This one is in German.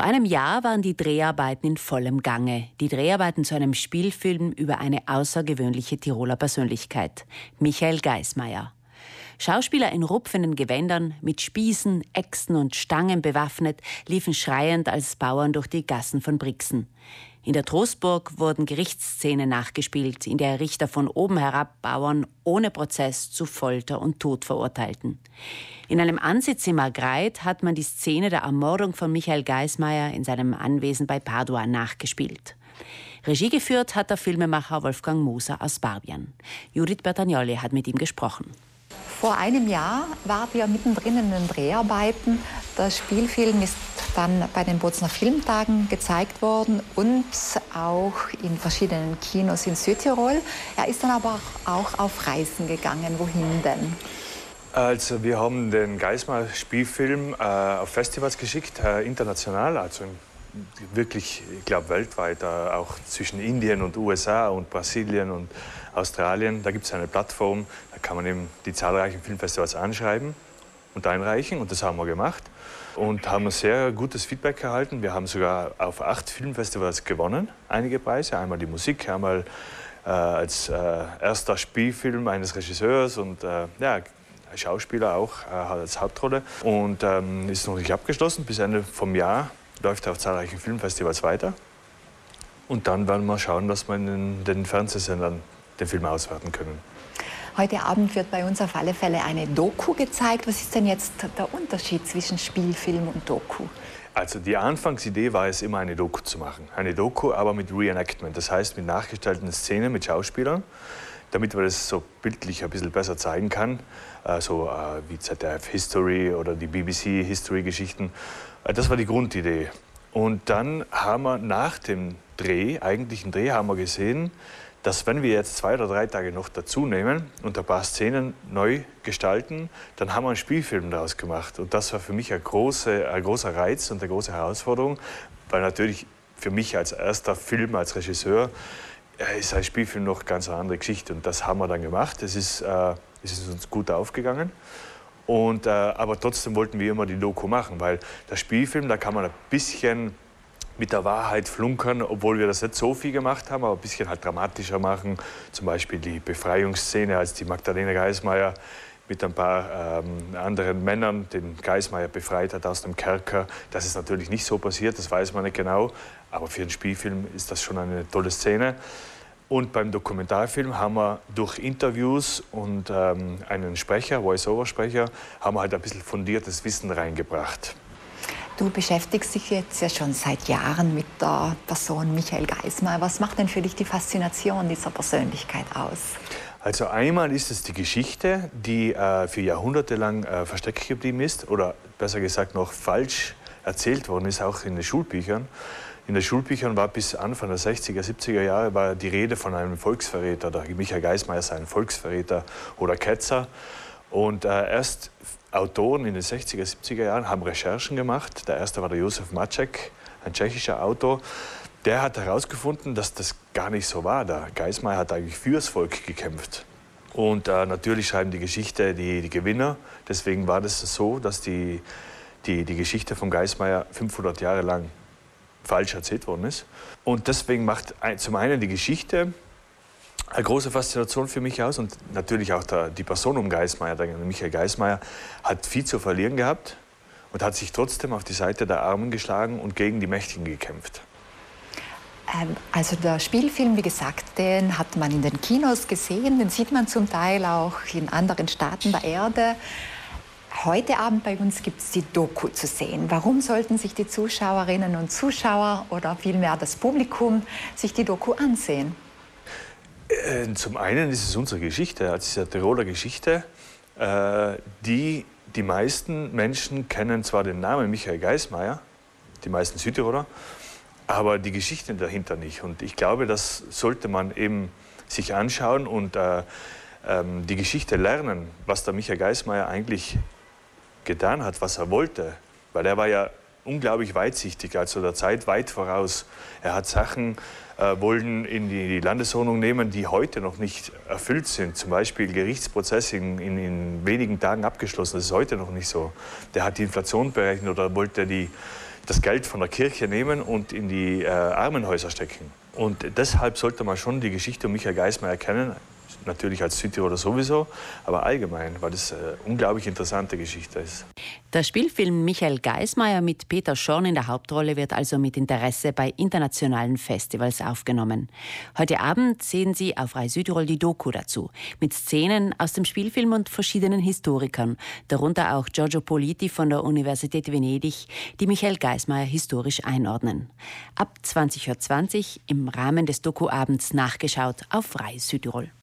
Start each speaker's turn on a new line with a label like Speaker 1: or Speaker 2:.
Speaker 1: Vor einem Jahr waren die Dreharbeiten in vollem Gange. Die Dreharbeiten zu einem Spielfilm über eine außergewöhnliche Tiroler Persönlichkeit, Michael Geismeier. Schauspieler in rupfenden Gewändern, mit Spießen, Äxten und Stangen bewaffnet, liefen schreiend als Bauern durch die Gassen von Brixen. In der Trostburg wurden Gerichtsszenen nachgespielt, in der Richter von oben herab Bauern ohne Prozess zu Folter und Tod verurteilten. In einem Ansitz in Margreit hat man die Szene der Ermordung von Michael Geismeier in seinem Anwesen bei Padua nachgespielt. Regie geführt hat der Filmemacher Wolfgang Moser aus Barbien. Judith Bertagnoli hat mit ihm gesprochen.
Speaker 2: Vor einem Jahr war wir mittendrin in den Dreharbeiten. Der Spielfilm ist dann bei den Bozner Filmtagen gezeigt worden und auch in verschiedenen Kinos in Südtirol. Er ist dann aber auch auf Reisen gegangen. Wohin denn?
Speaker 3: Also wir haben den Geismar-Spielfilm äh, auf Festivals geschickt, äh, international, also wirklich, ich glaube weltweit, äh, auch zwischen Indien und USA und Brasilien und Australien. Da gibt es eine Plattform, da kann man eben die zahlreichen Filmfestivals anschreiben und einreichen. Und das haben wir gemacht und haben ein sehr gutes Feedback erhalten. Wir haben sogar auf acht Filmfestivals gewonnen, einige Preise. Einmal die Musik, einmal äh, als äh, erster Spielfilm eines Regisseurs und äh, ja, Schauspieler auch äh, als Hauptrolle. Und ähm, ist noch nicht abgeschlossen. Bis Ende vom Jahr läuft er auf zahlreichen Filmfestivals weiter. Und dann werden wir schauen, dass wir in den Fernsehsendern den Film auswerten können.
Speaker 2: Heute Abend wird bei uns auf alle Fälle eine Doku gezeigt. Was ist denn jetzt der Unterschied zwischen Spielfilm und Doku?
Speaker 3: Also die Anfangsidee war es immer eine Doku zu machen. Eine Doku, aber mit Reenactment, das heißt mit nachgestellten Szenen mit Schauspielern, damit man das so bildlich ein bisschen besser zeigen kann, äh, so äh, wie ZDF History oder die BBC History Geschichten. Äh, das war die Grundidee. Und dann haben wir nach dem Dreh, eigentlichen Dreh, haben wir gesehen, dass wenn wir jetzt zwei oder drei Tage noch dazu nehmen und ein paar Szenen neu gestalten, dann haben wir einen Spielfilm daraus gemacht. Und das war für mich ein, große, ein großer Reiz und eine große Herausforderung, weil natürlich für mich als erster Film, als Regisseur, äh, ist ein Spielfilm noch ganz eine andere Geschichte. Und das haben wir dann gemacht. Es ist, äh, es ist uns gut aufgegangen. Und, äh, aber trotzdem wollten wir immer die Doku machen, weil der Spielfilm, da kann man ein bisschen mit der Wahrheit flunkern, obwohl wir das nicht so viel gemacht haben, aber ein bisschen halt dramatischer machen. Zum Beispiel die Befreiungsszene, als die Magdalena Geismeier mit ein paar ähm, anderen Männern den Geismeier befreit hat aus dem Kerker. Das ist natürlich nicht so passiert, das weiß man nicht genau. Aber für einen Spielfilm ist das schon eine tolle Szene. Und beim Dokumentarfilm haben wir durch Interviews und ähm, einen Sprecher, Voice-Over-Sprecher, haben wir halt ein bisschen fundiertes Wissen reingebracht.
Speaker 2: Du beschäftigst dich jetzt ja schon seit Jahren mit der Person Michael Geismar. Was macht denn für dich die Faszination dieser Persönlichkeit aus?
Speaker 3: Also einmal ist es die Geschichte, die äh, für Jahrhunderte lang äh, versteckt geblieben ist oder besser gesagt noch falsch erzählt worden ist, auch in den Schulbüchern. In den Schulbüchern war bis Anfang der 60er, 70er Jahre war die Rede von einem Volksverräter. Der Michael Geismar sei ein Volksverräter oder Ketzer. Und äh, erst Autoren in den 60er, 70er Jahren haben Recherchen gemacht. Der erste war der Josef Maczek, ein tschechischer Autor. Der hat herausgefunden, dass das gar nicht so war. Der Geismar hat eigentlich fürs Volk gekämpft. Und äh, natürlich schreiben die Geschichte die, die, Gewinner. Deswegen war das so, dass die, die, die Geschichte von Geismar 500 Jahre lang falsch erzählt worden ist. Und deswegen macht zum einen die Geschichte eine große Faszination für mich aus und natürlich auch der, die Person um Geismeier, der Michael Geismeier, hat viel zu verlieren gehabt und hat sich trotzdem auf die Seite der Armen geschlagen und gegen die Mächtigen gekämpft.
Speaker 2: Ähm, also der Spielfilm, wie gesagt, den hat man in den Kinos gesehen, den sieht man zum Teil auch in anderen Staaten der Erde. Heute Abend bei uns gibt es die Doku zu sehen. Warum sollten sich die Zuschauerinnen und Zuschauer oder vielmehr das Publikum sich die Doku ansehen?
Speaker 3: Äh, zum einen ist es unsere Geschichte, also diese Tiroler Geschichte, äh, die die meisten Menschen kennen zwar den Namen Michael Geismeier, die meisten Südtiroler, aber die Geschichte dahinter nicht. Und ich glaube, das sollte man eben sich anschauen und äh, ähm, die Geschichte lernen, was der Michael Geismeier eigentlich getan hat, was er wollte. Weil er war ja unglaublich weitsichtig, also der Zeit weit voraus. Er hat Sachen äh, wollen in die Landesordnung nehmen, die heute noch nicht erfüllt sind. Zum Beispiel Gerichtsprozess in, in, in, wenigen Tagen abgeschlossen. Das ist heute noch nicht so. Der hat die Inflation berechnet oder wollte die, das Geld von der Kirche nehmen und in die äh, Armenhäuser stecken. Und deshalb sollte man schon die Geschichte um Michael Geismar erkennen, natürlich als Südtiroler sowieso, aber allgemein, weil das eine unglaublich interessante Geschichte ist.
Speaker 1: Der Spielfilm Michael Geismeier mit Peter Schorn in der Hauptrolle wird also mit Interesse bei internationalen Festivals aufgenommen. Heute Abend sehen Sie auf Rai Südtirol die Doku dazu, mit Szenen aus dem Spielfilm und verschiedenen Historikern, darunter auch Giorgio Politi von der Universität Venedig, die Michael Geismeier historisch einordnen. Ab 20.20 Uhr im Rahmen des Dokuabends nachgeschaut auf Rai Südtirol.